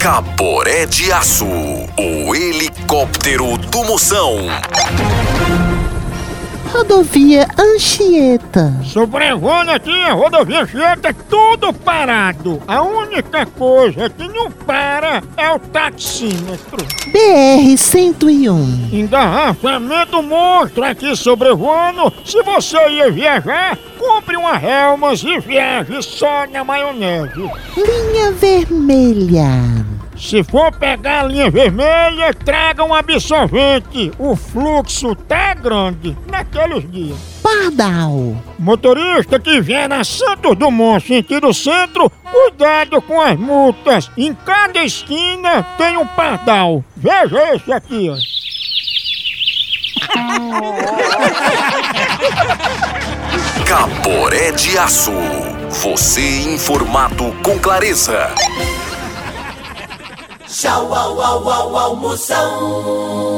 Caboré de Aço, o helicóptero do Moção. Rodovia Anchieta. Sobrevoando aqui a rodovia Anchieta, tudo parado. A única coisa que não para é o taxímetro. BR-101. Engarrafamento monstro aqui sobrevoando. Se você ia viajar, compre uma Helmas e viaje só na maionese. Linha Vermelha. Se for pegar a linha vermelha, traga um absorvente. O fluxo tá grande naqueles dias. Pardal. Motorista que vier na Santos Dumont sentido centro, cuidado com as multas. Em cada esquina tem um pardal. Veja esse aqui, ó. Caboré de Aço. Você informado com clareza. Tchau, au, au, au, au, moção.